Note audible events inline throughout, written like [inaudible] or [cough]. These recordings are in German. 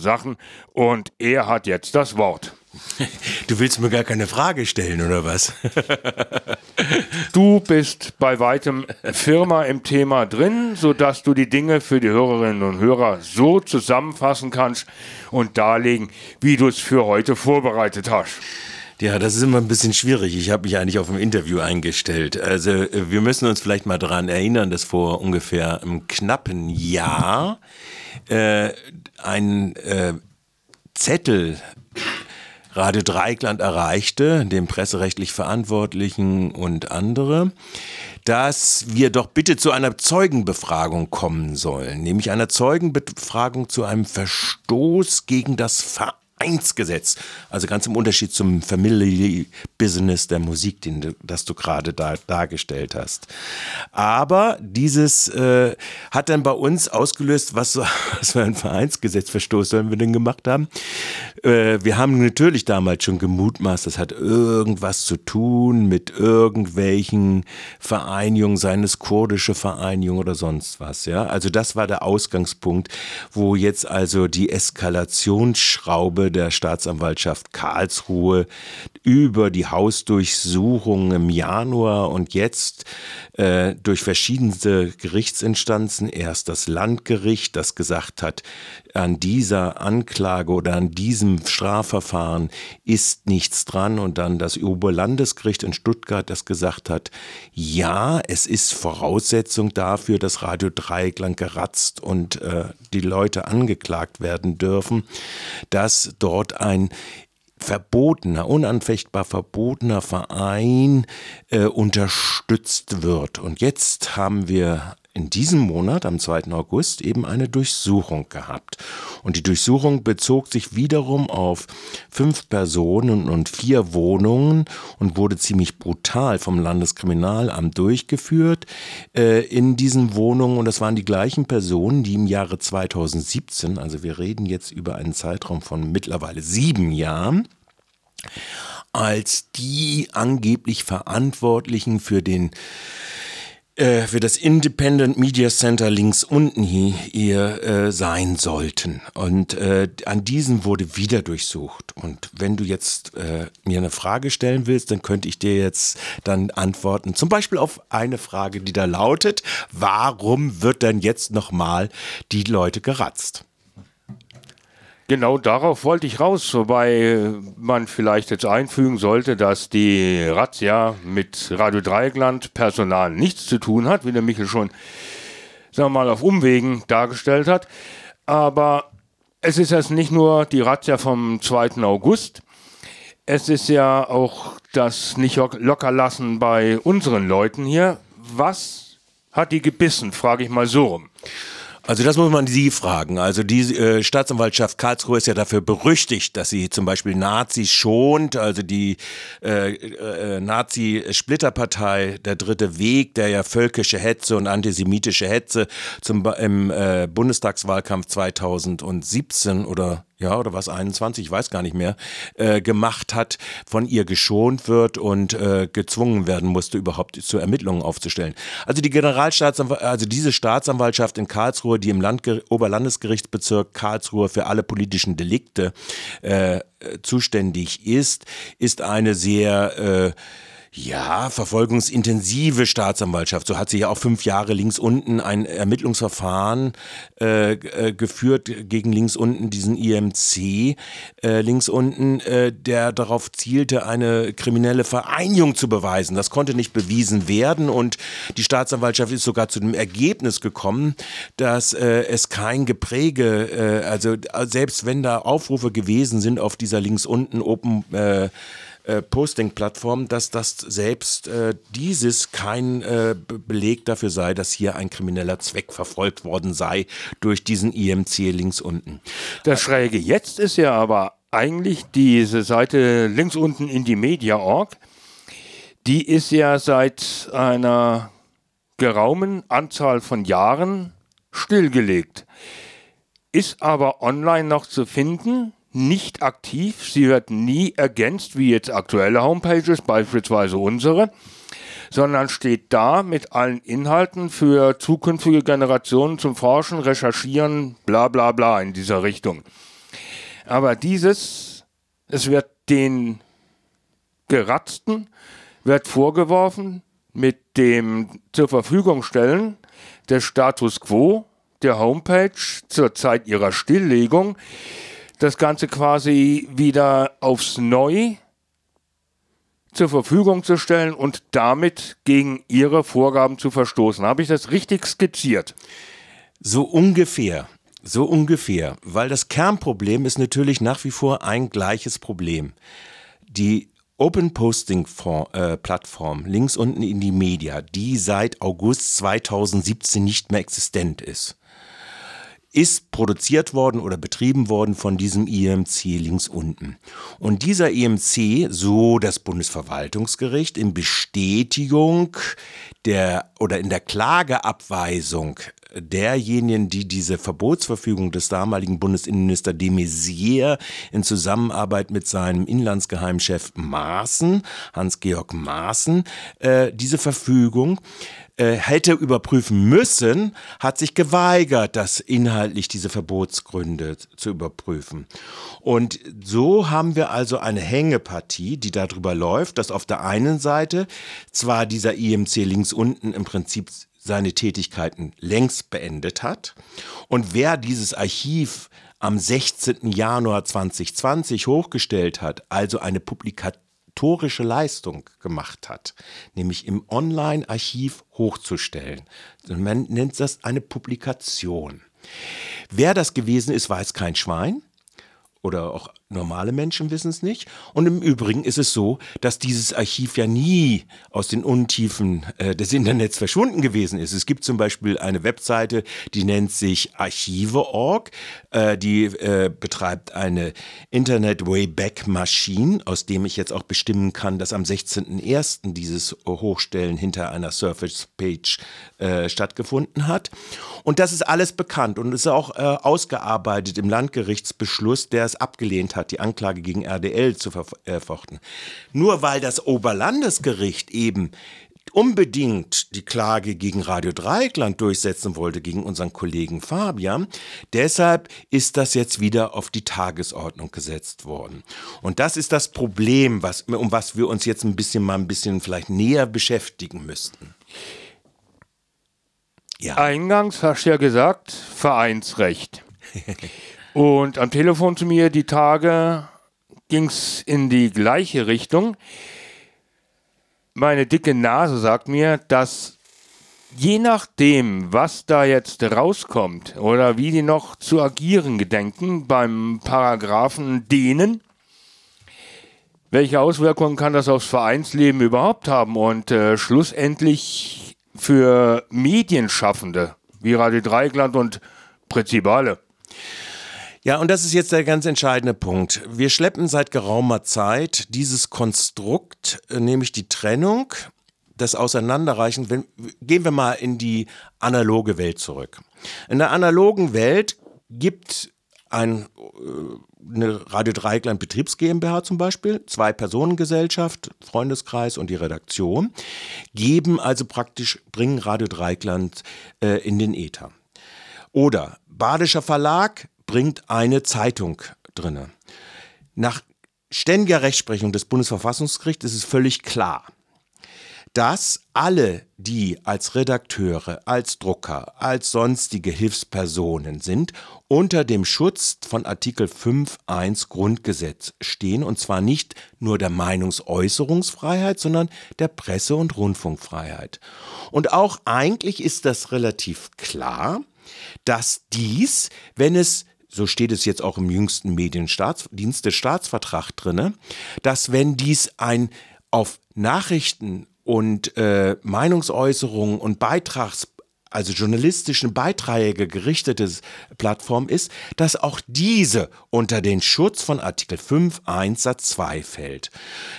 Sachen und er hat jetzt das Wort. [laughs] Du willst mir gar keine Frage stellen, oder was? [laughs] du bist bei weitem Firma im Thema drin, sodass du die Dinge für die Hörerinnen und Hörer so zusammenfassen kannst und darlegen, wie du es für heute vorbereitet hast. Ja, das ist immer ein bisschen schwierig. Ich habe mich eigentlich auf ein Interview eingestellt. Also äh, wir müssen uns vielleicht mal daran erinnern, dass vor ungefähr einem knappen Jahr äh, ein äh, Zettel Radio Dreikland erreichte, dem presserechtlich Verantwortlichen und andere, dass wir doch bitte zu einer Zeugenbefragung kommen sollen, nämlich einer Zeugenbefragung zu einem Verstoß gegen das Verein Vereinsgesetz. Also ganz im Unterschied zum Family Business der Musik, den das du gerade da, dargestellt hast. Aber dieses äh, hat dann bei uns ausgelöst, was, [laughs] was für ein Vereinsgesetzverstoß sollen wir denn gemacht haben. Äh, wir haben natürlich damals schon gemutmaßt, das hat irgendwas zu tun mit irgendwelchen Vereinigungen, seines kurdische Vereinigung oder sonst was. Ja? Also das war der Ausgangspunkt, wo jetzt also die Eskalationsschraube der Staatsanwaltschaft Karlsruhe über die Hausdurchsuchung im Januar und jetzt äh, durch verschiedene Gerichtsinstanzen, erst das Landgericht, das gesagt hat, an dieser Anklage oder an diesem Strafverfahren ist nichts dran und dann das Oberlandesgericht in Stuttgart, das gesagt hat, ja, es ist Voraussetzung dafür, dass Radio Dreieckland geratzt und äh, die Leute angeklagt werden dürfen, dass dort ein verbotener, unanfechtbar verbotener Verein äh, unterstützt wird. Und jetzt haben wir in diesem Monat, am 2. August, eben eine Durchsuchung gehabt. Und die Durchsuchung bezog sich wiederum auf fünf Personen und vier Wohnungen und wurde ziemlich brutal vom Landeskriminalamt durchgeführt äh, in diesen Wohnungen. Und das waren die gleichen Personen, die im Jahre 2017, also wir reden jetzt über einen Zeitraum von mittlerweile sieben Jahren, als die angeblich Verantwortlichen für den äh, für das Independent Media Center links unten hier, hier äh, sein sollten. Und äh, an diesen wurde wieder durchsucht. Und wenn du jetzt äh, mir eine Frage stellen willst, dann könnte ich dir jetzt dann antworten. Zum Beispiel auf eine Frage, die da lautet, warum wird denn jetzt nochmal die Leute geratzt? Genau darauf wollte ich raus, wobei man vielleicht jetzt einfügen sollte, dass die Razzia mit Radio Dreieckland Personal nichts zu tun hat, wie der Michel schon, sagen wir mal, auf Umwegen dargestellt hat. Aber es ist jetzt nicht nur die Razzia vom 2. August, es ist ja auch das nicht lockerlassen bei unseren Leuten hier. Was hat die gebissen, frage ich mal so rum. Also das muss man Sie fragen. Also die äh, Staatsanwaltschaft Karlsruhe ist ja dafür berüchtigt, dass sie zum Beispiel Nazis schont, also die äh, äh, Nazi-Splitterpartei Der Dritte Weg, der ja völkische Hetze und antisemitische Hetze zum, im äh, Bundestagswahlkampf 2017 oder ja, oder was 21, ich weiß gar nicht mehr, äh, gemacht hat, von ihr geschont wird und äh, gezwungen werden musste, überhaupt zu Ermittlungen aufzustellen. Also die Generalstaatsanwaltschaft, also diese Staatsanwaltschaft in Karlsruhe, die im Landger Oberlandesgerichtsbezirk Karlsruhe für alle politischen Delikte äh, zuständig ist, ist eine sehr äh, ja, verfolgungsintensive Staatsanwaltschaft. So hat sie ja auch fünf Jahre links unten ein Ermittlungsverfahren äh, äh, geführt gegen links unten diesen IMC äh, links unten, äh, der darauf zielte, eine kriminelle Vereinigung zu beweisen. Das konnte nicht bewiesen werden und die Staatsanwaltschaft ist sogar zu dem Ergebnis gekommen, dass äh, es kein Gepräge, äh, also selbst wenn da Aufrufe gewesen sind auf dieser links unten Open äh, Posting-Plattform, dass das selbst äh, dieses kein äh, Beleg dafür sei, dass hier ein krimineller Zweck verfolgt worden sei durch diesen IMC links unten. Das Schräge jetzt ist ja aber eigentlich diese Seite links unten in die Media.org, die ist ja seit einer geraumen Anzahl von Jahren stillgelegt, ist aber online noch zu finden nicht aktiv, sie wird nie ergänzt, wie jetzt aktuelle Homepages, beispielsweise unsere, sondern steht da mit allen Inhalten für zukünftige Generationen zum Forschen, Recherchieren, bla bla bla in dieser Richtung. Aber dieses, es wird den Geratzten, wird vorgeworfen, mit dem zur Verfügung stellen des Status quo der Homepage zur Zeit ihrer Stilllegung, das Ganze quasi wieder aufs Neu zur Verfügung zu stellen und damit gegen ihre Vorgaben zu verstoßen. Habe ich das richtig skizziert? So ungefähr. So ungefähr. Weil das Kernproblem ist natürlich nach wie vor ein gleiches Problem. Die Open Posting äh, Plattform links unten in die Media, die seit August 2017 nicht mehr existent ist ist produziert worden oder betrieben worden von diesem IMC links unten. Und dieser IMC, so das Bundesverwaltungsgericht, in Bestätigung der oder in der Klageabweisung derjenigen, die diese Verbotsverfügung des damaligen Bundesinnenminister de Maizière in Zusammenarbeit mit seinem Inlandsgeheimchef Maaßen, Hans-Georg Maaßen, äh, diese Verfügung äh, hätte überprüfen müssen, hat sich geweigert, das inhaltlich diese Verbotsgründe zu überprüfen. Und so haben wir also eine Hängepartie, die darüber läuft, dass auf der einen Seite zwar dieser IMC links unten im Prinzip seine Tätigkeiten längst beendet hat und wer dieses Archiv am 16. Januar 2020 hochgestellt hat, also eine Publikation historische Leistung gemacht hat, nämlich im Online-Archiv hochzustellen. Man nennt das eine Publikation. Wer das gewesen ist, weiß kein Schwein oder auch normale Menschen wissen es nicht. Und im Übrigen ist es so, dass dieses Archiv ja nie aus den Untiefen äh, des Internets verschwunden gewesen ist. Es gibt zum Beispiel eine Webseite, die nennt sich archive.org. Äh, die äh, betreibt eine Internet Wayback Machine, aus dem ich jetzt auch bestimmen kann, dass am 16.01. dieses Hochstellen hinter einer Surface Page äh, stattgefunden hat. Und das ist alles bekannt und ist auch äh, ausgearbeitet im Landgerichtsbeschluss, der es abgelehnt hat, die Anklage gegen RDL zu verfochten. Nur weil das Oberlandesgericht eben unbedingt die Klage gegen Radio Dreieckland durchsetzen wollte, gegen unseren Kollegen Fabian. Deshalb ist das jetzt wieder auf die Tagesordnung gesetzt worden. Und das ist das Problem, was, um was wir uns jetzt ein bisschen mal ein bisschen vielleicht näher beschäftigen müssten. Ja. Eingangs hast du ja gesagt, Vereinsrecht. [laughs] Und am Telefon zu mir die Tage ging es in die gleiche Richtung. Meine dicke Nase sagt mir, dass je nachdem, was da jetzt rauskommt oder wie die noch zu agieren gedenken beim Paragraphen denen, welche Auswirkungen kann das aufs Vereinsleben überhaupt haben und äh, schlussendlich für Medienschaffende wie Radio Dreigland und Prinzipale. Ja, und das ist jetzt der ganz entscheidende Punkt. Wir schleppen seit geraumer Zeit dieses Konstrukt, äh, nämlich die Trennung, das Auseinanderreichen. Wenn, gehen wir mal in die analoge Welt zurück. In der analogen Welt gibt ein, äh, eine Radio Dreieckland Betriebs GmbH zum Beispiel, zwei Personengesellschaft, Freundeskreis und die Redaktion, geben also praktisch, bringen Radio Dreieckland äh, in den Äther. Oder Badischer Verlag bringt eine Zeitung drinne. Nach ständiger Rechtsprechung des Bundesverfassungsgerichts ist es völlig klar, dass alle, die als Redakteure, als Drucker, als sonstige Hilfspersonen sind, unter dem Schutz von Artikel 5.1 Grundgesetz stehen, und zwar nicht nur der Meinungsäußerungsfreiheit, sondern der Presse- und Rundfunkfreiheit. Und auch eigentlich ist das relativ klar, dass dies, wenn es so steht es jetzt auch im jüngsten Mediendienste-Staatsvertrag drinne, dass wenn dies ein auf Nachrichten und äh, Meinungsäußerungen und Beitrags also journalistischen Beiträge gerichtete Plattform ist, dass auch diese unter den Schutz von Artikel 5 1 Satz 2 fällt.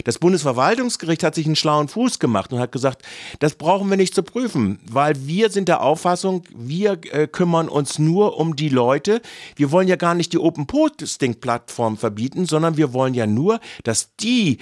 Das Bundesverwaltungsgericht hat sich einen schlauen Fuß gemacht und hat gesagt, das brauchen wir nicht zu prüfen, weil wir sind der Auffassung, wir äh, kümmern uns nur um die Leute. Wir wollen ja gar nicht die Open Posting Plattform verbieten, sondern wir wollen ja nur, dass die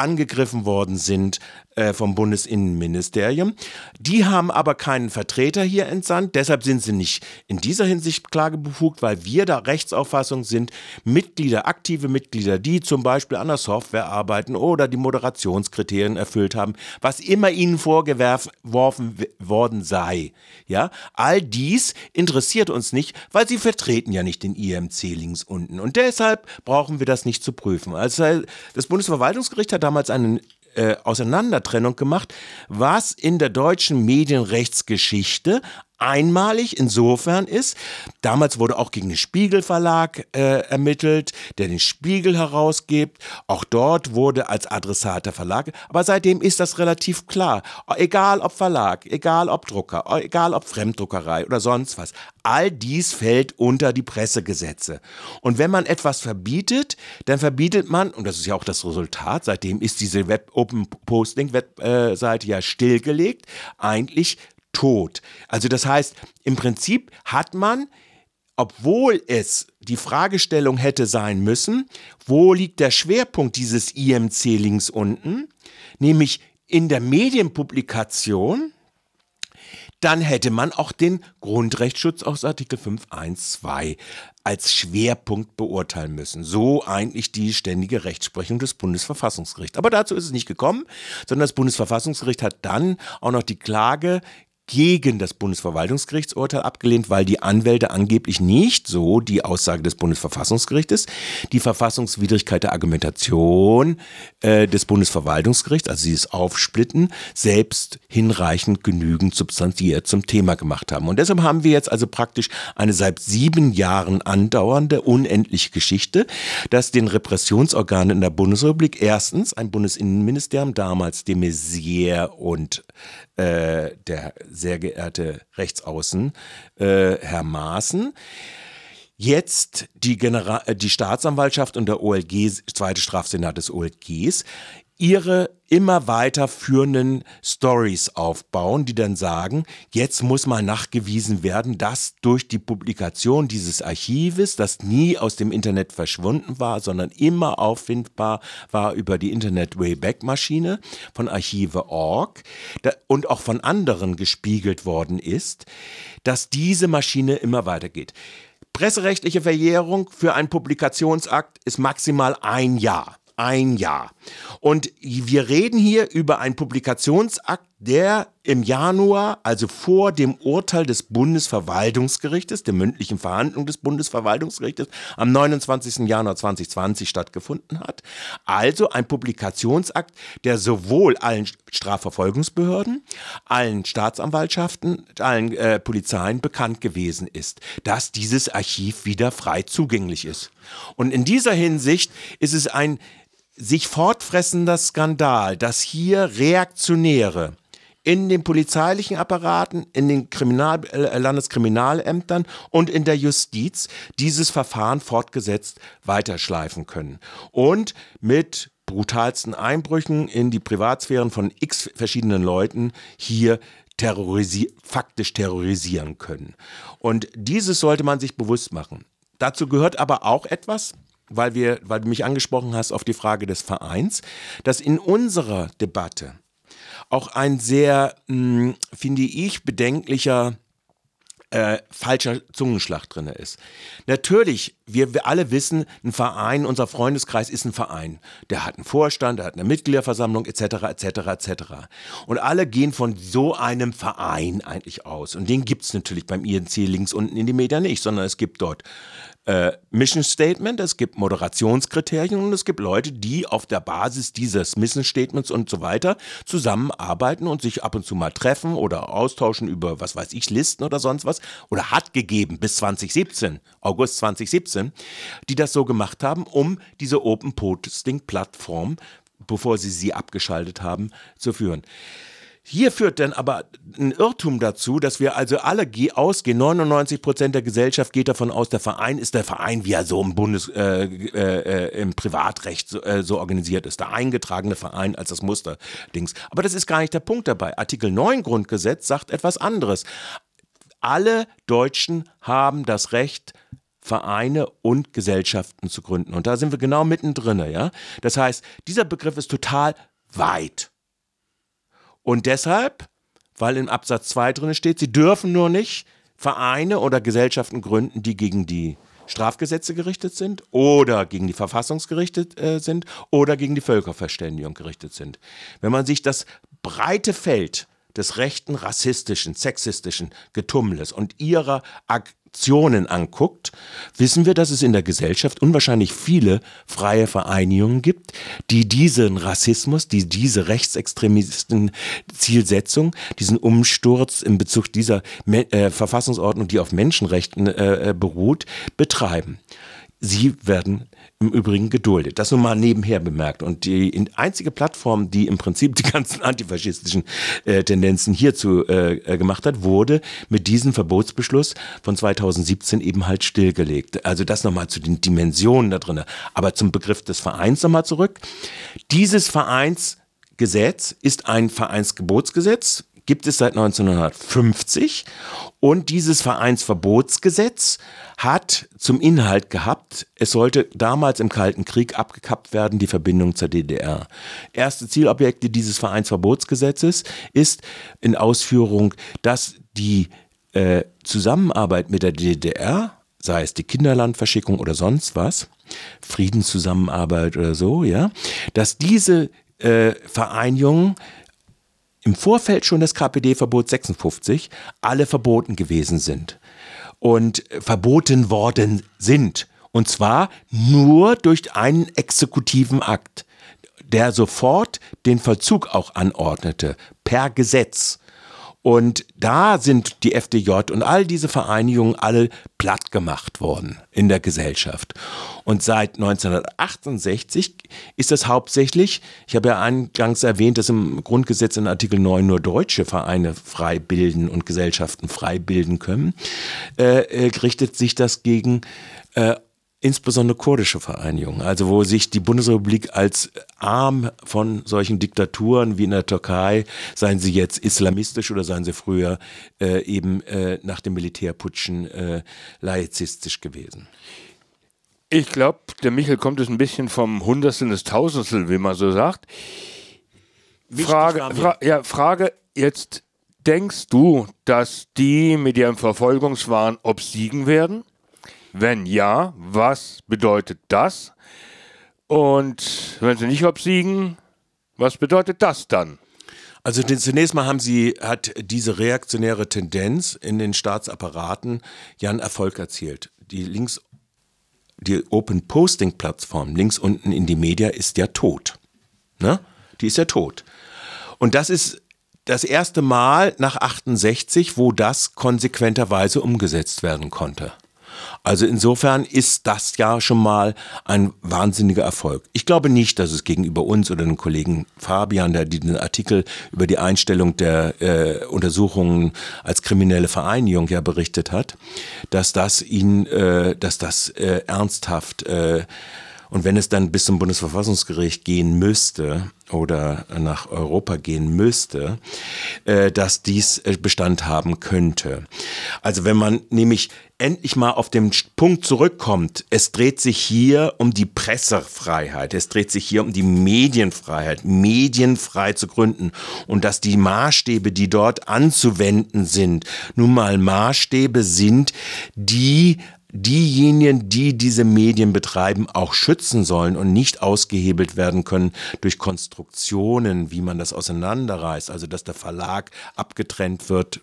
angegriffen worden sind äh, vom Bundesinnenministerium. Die haben aber keinen Vertreter hier entsandt, deshalb sind sie nicht in dieser Hinsicht klagebefugt, weil wir da Rechtsauffassung sind, Mitglieder, aktive Mitglieder, die zum Beispiel an der Software arbeiten oder die Moderationskriterien erfüllt haben, was immer ihnen vorgeworfen worden sei. Ja, all dies interessiert uns nicht, weil sie vertreten ja nicht den IMC links unten. Und deshalb brauchen wir das nicht zu prüfen. Also das Bundesverwaltungsgericht hat damals einen äh, Auseinandertrennung gemacht, was in der deutschen Medienrechtsgeschichte einmalig insofern ist, damals wurde auch gegen den Spiegel Verlag äh, ermittelt, der den Spiegel herausgibt. Auch dort wurde als Adressat der Verlag. Aber seitdem ist das relativ klar. Egal ob Verlag, egal ob Drucker, egal ob Fremddruckerei oder sonst was. All dies fällt unter die Pressegesetze. Und wenn man etwas verbietet, dann verbietet man, und das ist ja auch das Resultat, seitdem ist diese Web Open Posting Webseite ja stillgelegt, eigentlich tot. Also das heißt, im Prinzip hat man, obwohl es die Fragestellung hätte sein müssen, wo liegt der Schwerpunkt dieses IMC links unten, nämlich in der Medienpublikation, dann hätte man auch den Grundrechtsschutz aus Artikel 5.1.2 als Schwerpunkt beurteilen müssen. So eigentlich die ständige Rechtsprechung des Bundesverfassungsgerichts. Aber dazu ist es nicht gekommen, sondern das Bundesverfassungsgericht hat dann auch noch die Klage gegen das Bundesverwaltungsgerichtsurteil abgelehnt, weil die Anwälte angeblich nicht, so die Aussage des Bundesverfassungsgerichtes, die Verfassungswidrigkeit der Argumentation äh, des Bundesverwaltungsgerichts, also sie es aufsplitten, selbst hinreichend genügend substanziert zum Thema gemacht haben. Und deshalb haben wir jetzt also praktisch eine seit sieben Jahren andauernde, unendliche Geschichte, dass den Repressionsorganen in der Bundesrepublik erstens ein Bundesinnenministerium, damals de Maizière und äh, der sehr geehrte Rechtsaußen, äh, Herr Maaßen, jetzt die, General äh, die Staatsanwaltschaft und der OLG, zweite Strafsenat des OLGs, ihre immer weiter führenden Stories aufbauen, die dann sagen, jetzt muss mal nachgewiesen werden, dass durch die Publikation dieses Archives, das nie aus dem Internet verschwunden war, sondern immer auffindbar war über die Internet Wayback Maschine von Archive.org und auch von anderen gespiegelt worden ist, dass diese Maschine immer weitergeht. Presserechtliche Verjährung für einen Publikationsakt ist maximal ein Jahr ein Jahr. Und wir reden hier über einen Publikationsakt, der im Januar, also vor dem Urteil des Bundesverwaltungsgerichtes, der mündlichen Verhandlung des Bundesverwaltungsgerichtes, am 29. Januar 2020 stattgefunden hat. Also ein Publikationsakt, der sowohl allen Strafverfolgungsbehörden, allen Staatsanwaltschaften, allen äh, Polizeien bekannt gewesen ist, dass dieses Archiv wieder frei zugänglich ist. Und in dieser Hinsicht ist es ein sich fortfressender Skandal, dass hier Reaktionäre in den polizeilichen Apparaten, in den Kriminal äh, Landeskriminalämtern und in der Justiz dieses Verfahren fortgesetzt weiterschleifen können. Und mit brutalsten Einbrüchen in die Privatsphären von x verschiedenen Leuten hier terrorisi faktisch terrorisieren können. Und dieses sollte man sich bewusst machen. Dazu gehört aber auch etwas, weil, wir, weil du mich angesprochen hast auf die Frage des Vereins, dass in unserer Debatte auch ein sehr, mh, hm, finde ich, bedenklicher äh, falscher Zungenschlag drin ist. Natürlich, wir, wir alle wissen, ein Verein, unser Freundeskreis ist ein Verein. Der hat einen Vorstand, der hat eine Mitgliederversammlung etc. etc. etc. Und alle gehen von so einem Verein eigentlich aus. Und den gibt es natürlich beim INC links unten in die Medien nicht, sondern es gibt dort äh, Mission Statement, es gibt Moderationskriterien und es gibt Leute, die auf der Basis dieses Mission Statements und so weiter zusammenarbeiten und sich ab und zu mal treffen oder austauschen über, was weiß ich, Listen oder sonst was. Oder hat gegeben bis 2017, August 2017, die das so gemacht haben, um diese Open Posting Plattform, bevor sie sie abgeschaltet haben, zu führen. Hier führt dann aber ein Irrtum dazu, dass wir also alle ausgehen, 99 Prozent der Gesellschaft geht davon aus, der Verein ist der Verein, wie er so im Bundes, äh, äh, äh, im Privatrecht so, äh, so, organisiert ist, der eingetragene Verein als das Musterdings. Aber das ist gar nicht der Punkt dabei. Artikel 9 Grundgesetz sagt etwas anderes. Alle Deutschen haben das Recht, Vereine und Gesellschaften zu gründen. Und da sind wir genau mittendrin, ja. Das heißt, dieser Begriff ist total weit. Und deshalb, weil im Absatz 2 drin steht, sie dürfen nur nicht Vereine oder Gesellschaften gründen, die gegen die Strafgesetze gerichtet sind oder gegen die Verfassungsgerichtet äh, sind oder gegen die Völkerverständigung gerichtet sind. Wenn man sich das breite Feld des rechten, rassistischen, sexistischen Getummels und ihrer Ak Aktionen anguckt, wissen wir, dass es in der Gesellschaft unwahrscheinlich viele freie Vereinigungen gibt, die diesen Rassismus, die diese rechtsextremisten Zielsetzung, diesen Umsturz in Bezug dieser äh, Verfassungsordnung, die auf Menschenrechten äh, äh beruht, betreiben. Sie werden im Übrigen geduldet. Das nur mal nebenher bemerkt. Und die einzige Plattform, die im Prinzip die ganzen [laughs] antifaschistischen äh, Tendenzen hierzu äh, äh, gemacht hat, wurde mit diesem Verbotsbeschluss von 2017 eben halt stillgelegt. Also das nochmal zu den Dimensionen da drin. Aber zum Begriff des Vereins nochmal zurück. Dieses Vereinsgesetz ist ein Vereinsgebotsgesetz, gibt es seit 1950 und dieses Vereinsverbotsgesetz hat zum Inhalt gehabt, es sollte damals im Kalten Krieg abgekappt werden, die Verbindung zur DDR. Erste Zielobjekte dieses Vereinsverbotsgesetzes ist in Ausführung, dass die äh, Zusammenarbeit mit der DDR, sei es die Kinderlandverschickung oder sonst was, Friedenszusammenarbeit oder so, ja, dass diese äh, Vereinigungen im Vorfeld schon des KPD-Verbot 56 alle verboten gewesen sind und verboten worden sind. Und zwar nur durch einen exekutiven Akt, der sofort den Vollzug auch anordnete, per Gesetz. Und da sind die FDJ und all diese Vereinigungen alle platt gemacht worden in der Gesellschaft. Und seit 1968 ist das hauptsächlich, ich habe ja eingangs erwähnt, dass im Grundgesetz in Artikel 9 nur deutsche Vereine frei bilden und Gesellschaften frei bilden können, äh, äh richtet sich das gegen äh, insbesondere kurdische Vereinigungen, also wo sich die Bundesrepublik als Arm von solchen Diktaturen wie in der Türkei, seien sie jetzt islamistisch oder seien sie früher äh, eben äh, nach dem Militärputschen äh, laizistisch gewesen. Ich glaube, der Michel kommt es ein bisschen vom Hundertstel des Tausendstel, wie man so sagt. Frage, fra ja, Frage jetzt, denkst du, dass die mit ihrem Verfolgungswahn obsiegen werden? Wenn ja, was bedeutet das? Und wenn sie nicht obsiegen, was bedeutet das dann? Also zunächst mal haben sie, hat diese reaktionäre Tendenz in den Staatsapparaten ja einen Erfolg erzielt. Die links, die Open Posting Plattform links unten in die Media ist ja tot. Ne? Die ist ja tot. Und das ist das erste Mal nach 68, wo das konsequenterweise umgesetzt werden konnte. Also insofern ist das ja schon mal ein wahnsinniger Erfolg. Ich glaube nicht, dass es gegenüber uns oder dem Kollegen Fabian, der den Artikel über die Einstellung der äh, Untersuchungen als kriminelle Vereinigung ja berichtet hat, dass das ihn, äh, dass das äh, ernsthaft äh, und wenn es dann bis zum Bundesverfassungsgericht gehen müsste oder nach Europa gehen müsste, äh, dass dies äh, Bestand haben könnte. Also wenn man nämlich endlich mal auf den Punkt zurückkommt, es dreht sich hier um die Pressefreiheit, es dreht sich hier um die Medienfreiheit, medienfrei zu gründen und dass die Maßstäbe, die dort anzuwenden sind, nun mal Maßstäbe sind, die diejenigen, die diese Medien betreiben, auch schützen sollen und nicht ausgehebelt werden können durch Konstruktionen, wie man das auseinanderreißt, also dass der Verlag abgetrennt wird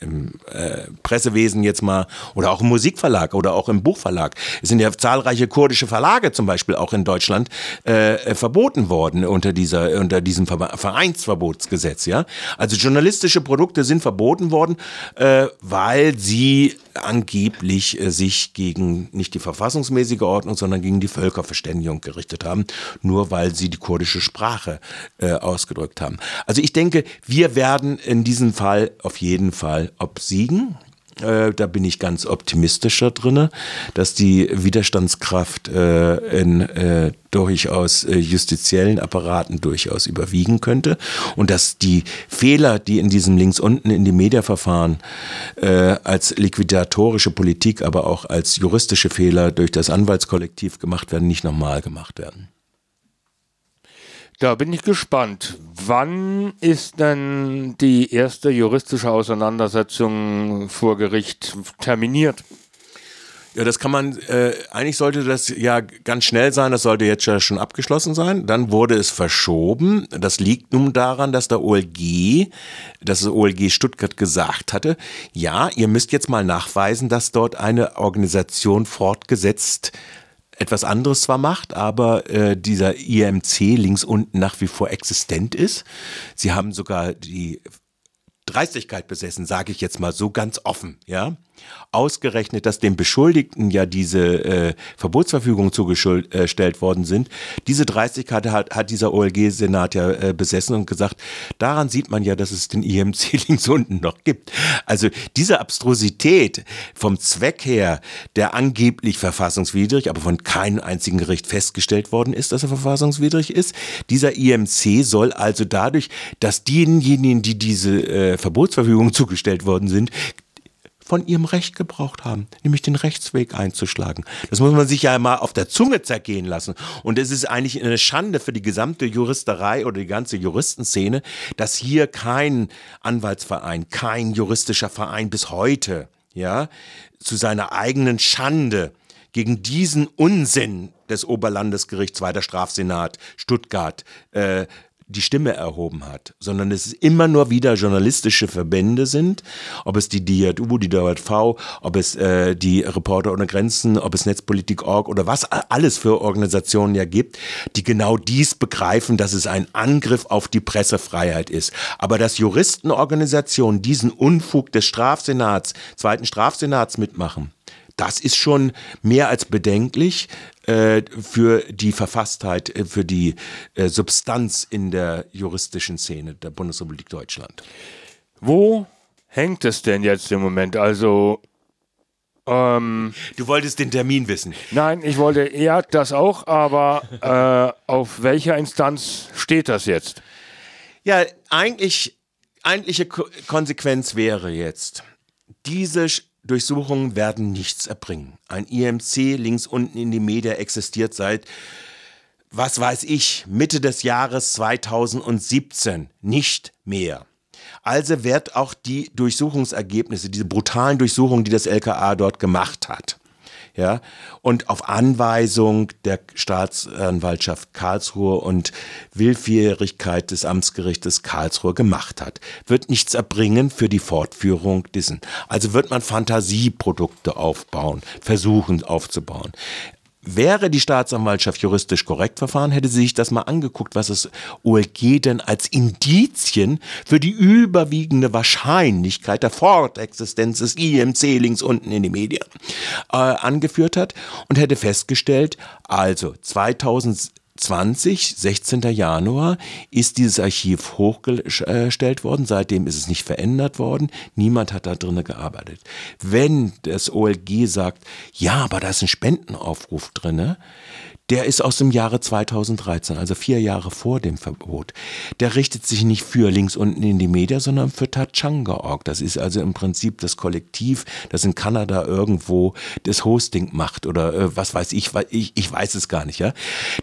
im äh, Pressewesen jetzt mal oder auch im Musikverlag oder auch im Buchverlag. Es sind ja zahlreiche kurdische Verlage zum Beispiel auch in Deutschland äh, verboten worden unter dieser unter diesem Vereinsverbotsgesetz. Ja, also journalistische Produkte sind verboten worden, äh, weil sie angeblich äh, sich gegen nicht die verfassungsmäßige Ordnung, sondern gegen die Völkerverständigung gerichtet haben, nur weil sie die kurdische Sprache äh, ausgedrückt haben. Also ich denke, wir werden in diesem Fall auf jeden Fall obsiegen. Äh, da bin ich ganz optimistischer drin, dass die Widerstandskraft äh, in äh, durchaus äh, justiziellen Apparaten durchaus überwiegen könnte und dass die Fehler, die in diesem links unten in die Mediaverfahren äh, als liquidatorische Politik, aber auch als juristische Fehler durch das Anwaltskollektiv gemacht werden, nicht nochmal gemacht werden. Da bin ich gespannt. Wann ist denn die erste juristische Auseinandersetzung vor Gericht terminiert? Ja, das kann man, äh, eigentlich sollte das ja ganz schnell sein, das sollte jetzt ja schon abgeschlossen sein. Dann wurde es verschoben. Das liegt nun daran, dass der OLG, dass das OLG Stuttgart gesagt hatte, ja, ihr müsst jetzt mal nachweisen, dass dort eine Organisation fortgesetzt etwas anderes zwar macht, aber äh, dieser IMC links unten nach wie vor existent ist. Sie haben sogar die Dreistigkeit besessen, sage ich jetzt mal so ganz offen, ja. Ausgerechnet, dass dem Beschuldigten ja diese äh, Verbotsverfügung zugestellt äh, worden sind. Diese Dreistigkeit hat, hat dieser OLG-Senat ja äh, besessen und gesagt, daran sieht man ja, dass es den IMC [laughs] links unten noch gibt. Also diese Abstrusität vom Zweck her, der angeblich verfassungswidrig, aber von keinem einzigen Gericht festgestellt worden ist, dass er verfassungswidrig ist. Dieser IMC soll also dadurch, dass diejenigen, die diese äh, Verbotsverfügung [laughs] zugestellt worden sind, von ihrem Recht gebraucht haben, nämlich den Rechtsweg einzuschlagen. Das muss man sich ja mal auf der Zunge zergehen lassen. Und es ist eigentlich eine Schande für die gesamte Juristerei oder die ganze Juristenszene, dass hier kein Anwaltsverein, kein juristischer Verein bis heute, ja, zu seiner eigenen Schande gegen diesen Unsinn des Oberlandesgerichts, zweiter Strafsenat, Stuttgart, äh, die Stimme erhoben hat, sondern es immer nur wieder journalistische Verbände sind, ob es die DJU, die DJV, ob es äh, die Reporter ohne Grenzen, ob es Netzpolitik.org oder was alles für Organisationen ja gibt, die genau dies begreifen, dass es ein Angriff auf die Pressefreiheit ist. Aber dass Juristenorganisationen diesen Unfug des Strafsenats, zweiten Strafsenats mitmachen, das ist schon mehr als bedenklich äh, für die Verfasstheit, äh, für die äh, Substanz in der juristischen Szene der Bundesrepublik Deutschland. Wo hängt es denn jetzt im Moment? Also ähm, du wolltest den Termin wissen. Nein, ich wollte ja das auch, aber äh, auf welcher Instanz steht das jetzt? Ja, eigentlich eigentliche Konsequenz wäre jetzt, diese Durchsuchungen werden nichts erbringen. Ein IMC links unten in die Media existiert seit, was weiß ich, Mitte des Jahres 2017, nicht mehr. Also wird auch die Durchsuchungsergebnisse, diese brutalen Durchsuchungen, die das LKA dort gemacht hat, ja, und auf Anweisung der Staatsanwaltschaft Karlsruhe und Willfährigkeit des Amtsgerichtes Karlsruhe gemacht hat, wird nichts erbringen für die Fortführung dessen. Also wird man Fantasieprodukte aufbauen, versuchen aufzubauen. Wäre die Staatsanwaltschaft juristisch korrekt verfahren, hätte sie sich das mal angeguckt, was das OLG denn als Indizien für die überwiegende Wahrscheinlichkeit der Fortexistenz des IMC links unten in die Medien äh, angeführt hat und hätte festgestellt, also 2000 20, 16. Januar, ist dieses Archiv hochgestellt worden. Seitdem ist es nicht verändert worden. Niemand hat da drinnen gearbeitet. Wenn das OLG sagt, ja, aber da ist ein Spendenaufruf drinne, der ist aus dem Jahre 2013, also vier Jahre vor dem Verbot. Der richtet sich nicht für links unten in die Media, sondern für Tachanga.org. Das ist also im Prinzip das Kollektiv, das in Kanada irgendwo das Hosting macht oder äh, was weiß ich, ich, ich weiß es gar nicht. Ja,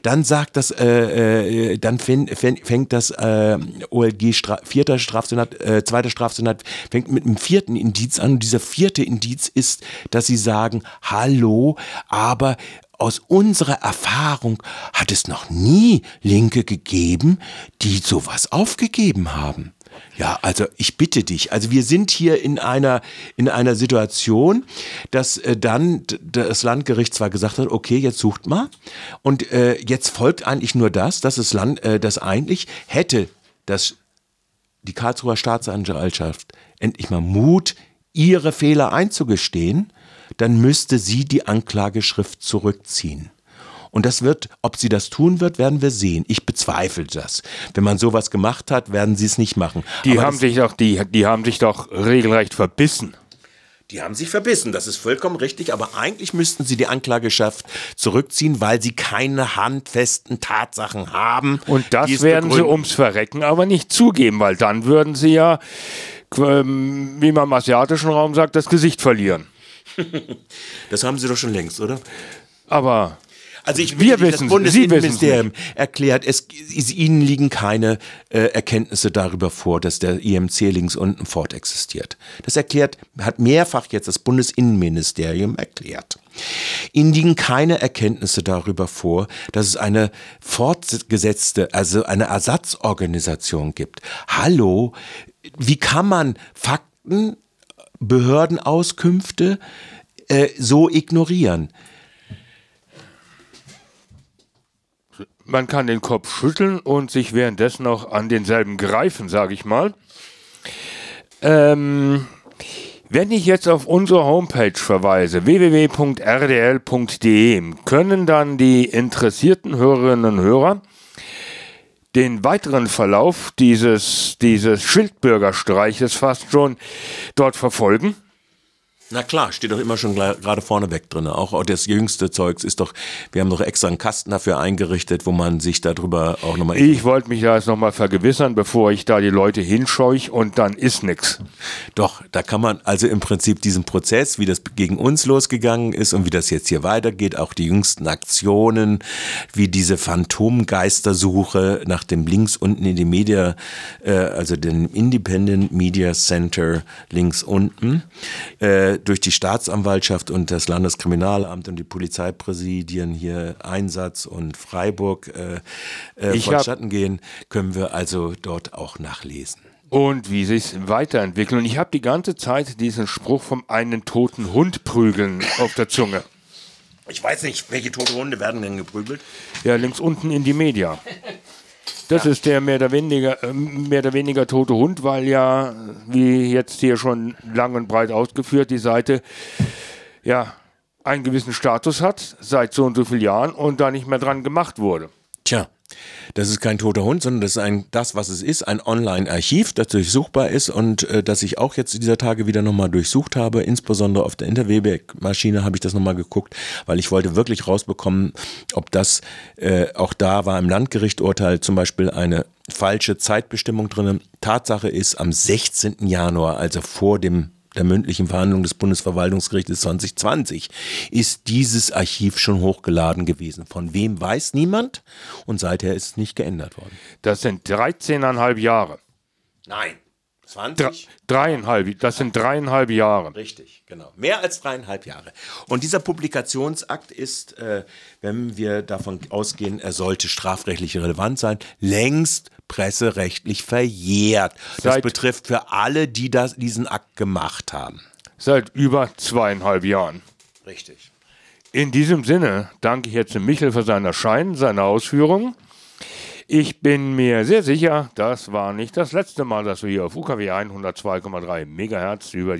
dann sagt das, äh, äh, dann fäng, fäng, fängt das äh, OLG Stra vierter Strafsenat, äh, zweiter Strafsenat fängt mit einem vierten Indiz an. Und dieser vierte Indiz ist, dass sie sagen, hallo, aber aus unserer Erfahrung hat es noch nie Linke gegeben, die sowas aufgegeben haben. Ja, also ich bitte dich. Also wir sind hier in einer, in einer Situation, dass äh, dann das Landgericht zwar gesagt hat, okay, jetzt sucht mal. Und äh, jetzt folgt eigentlich nur das, dass das Land, äh, das eigentlich hätte, dass die Karlsruher Staatsanwaltschaft endlich mal Mut, ihre Fehler einzugestehen dann müsste sie die Anklageschrift zurückziehen. Und das wird, ob sie das tun wird, werden wir sehen. Ich bezweifle das. Wenn man sowas gemacht hat, werden sie es nicht machen. Die haben sich doch, die, die haben sich doch regelrecht verbissen. Die haben sich verbissen, das ist vollkommen richtig, aber eigentlich müssten sie die Anklageschaft zurückziehen, weil sie keine handfesten Tatsachen haben. Und das werden sie ums Verrecken aber nicht zugeben, weil dann würden sie ja, ähm, wie man im asiatischen Raum sagt, das Gesicht verlieren. Das haben sie doch schon längst, oder? Aber also ich wir wissen, das Bundesinnenministerium erklärt, es, ihnen liegen keine äh, Erkenntnisse darüber vor, dass der IMC links unten fortexistiert. Das erklärt, hat mehrfach jetzt das Bundesinnenministerium erklärt. Ihnen liegen keine Erkenntnisse darüber vor, dass es eine fortgesetzte, also eine Ersatzorganisation gibt. Hallo, wie kann man Fakten, Behördenauskünfte äh, so ignorieren? man kann den Kopf schütteln und sich währenddessen noch an denselben greifen, sage ich mal. Ähm, wenn ich jetzt auf unsere Homepage verweise, www.rdl.de, können dann die interessierten Hörerinnen und Hörer den weiteren Verlauf dieses, dieses Schildbürgerstreiches fast schon dort verfolgen. Na klar, steht doch immer schon gerade vorne weg drin. Auch, auch das jüngste Zeugs ist doch, wir haben doch extra einen Kasten dafür eingerichtet, wo man sich darüber auch nochmal. Ich wollte mich da jetzt nochmal vergewissern, bevor ich da die Leute hinscheuch und dann ist nichts. Doch, da kann man also im Prinzip diesen Prozess, wie das gegen uns losgegangen ist und wie das jetzt hier weitergeht, auch die jüngsten Aktionen, wie diese Phantomgeistersuche nach dem links unten in die Media, äh, also dem Independent Media Center links unten. Äh, durch die Staatsanwaltschaft und das Landeskriminalamt und die Polizeipräsidien hier Einsatz und Freiburg äh, äh, vonstatten gehen, können wir also dort auch nachlesen. Und wie sich weiterentwickeln. Und ich habe die ganze Zeit diesen Spruch vom einen toten Hund prügeln auf der Zunge. Ich weiß nicht, welche tote Hunde werden denn geprügelt? Ja, links unten in die Media. [laughs] Das ja. ist der mehr oder, weniger, äh, mehr oder weniger tote Hund, weil ja, wie jetzt hier schon lang und breit ausgeführt, die Seite ja einen gewissen Status hat seit so und so vielen Jahren und da nicht mehr dran gemacht wurde. Tja. Das ist kein toter Hund, sondern das ist ein, das, was es ist, ein Online-Archiv, das durchsuchbar ist und äh, das ich auch jetzt dieser Tage wieder nochmal durchsucht habe. Insbesondere auf der Interwebeck-Maschine habe ich das nochmal geguckt, weil ich wollte wirklich rausbekommen, ob das äh, auch da war im Landgerichturteil zum Beispiel eine falsche Zeitbestimmung drin. Tatsache ist, am 16. Januar, also vor dem der mündlichen Verhandlung des Bundesverwaltungsgerichtes 2020 ist dieses Archiv schon hochgeladen gewesen. Von wem weiß niemand und seither ist es nicht geändert worden. Das sind 13,5 Jahre. Nein. 20? dreieinhalb, das sind dreieinhalb Jahre. Richtig, genau. Mehr als dreieinhalb Jahre. Und dieser Publikationsakt ist, äh, wenn wir davon ausgehen, er sollte strafrechtlich relevant sein, längst presserechtlich verjährt. Das seit, betrifft für alle, die das, diesen Akt gemacht haben. Seit über zweieinhalb Jahren. Richtig. In diesem Sinne danke ich jetzt dem Michel für seinen Erscheinen, seine Ausführungen. Ich bin mir sehr sicher, das war nicht das letzte Mal, dass wir hier auf UKW 102,3 MHz über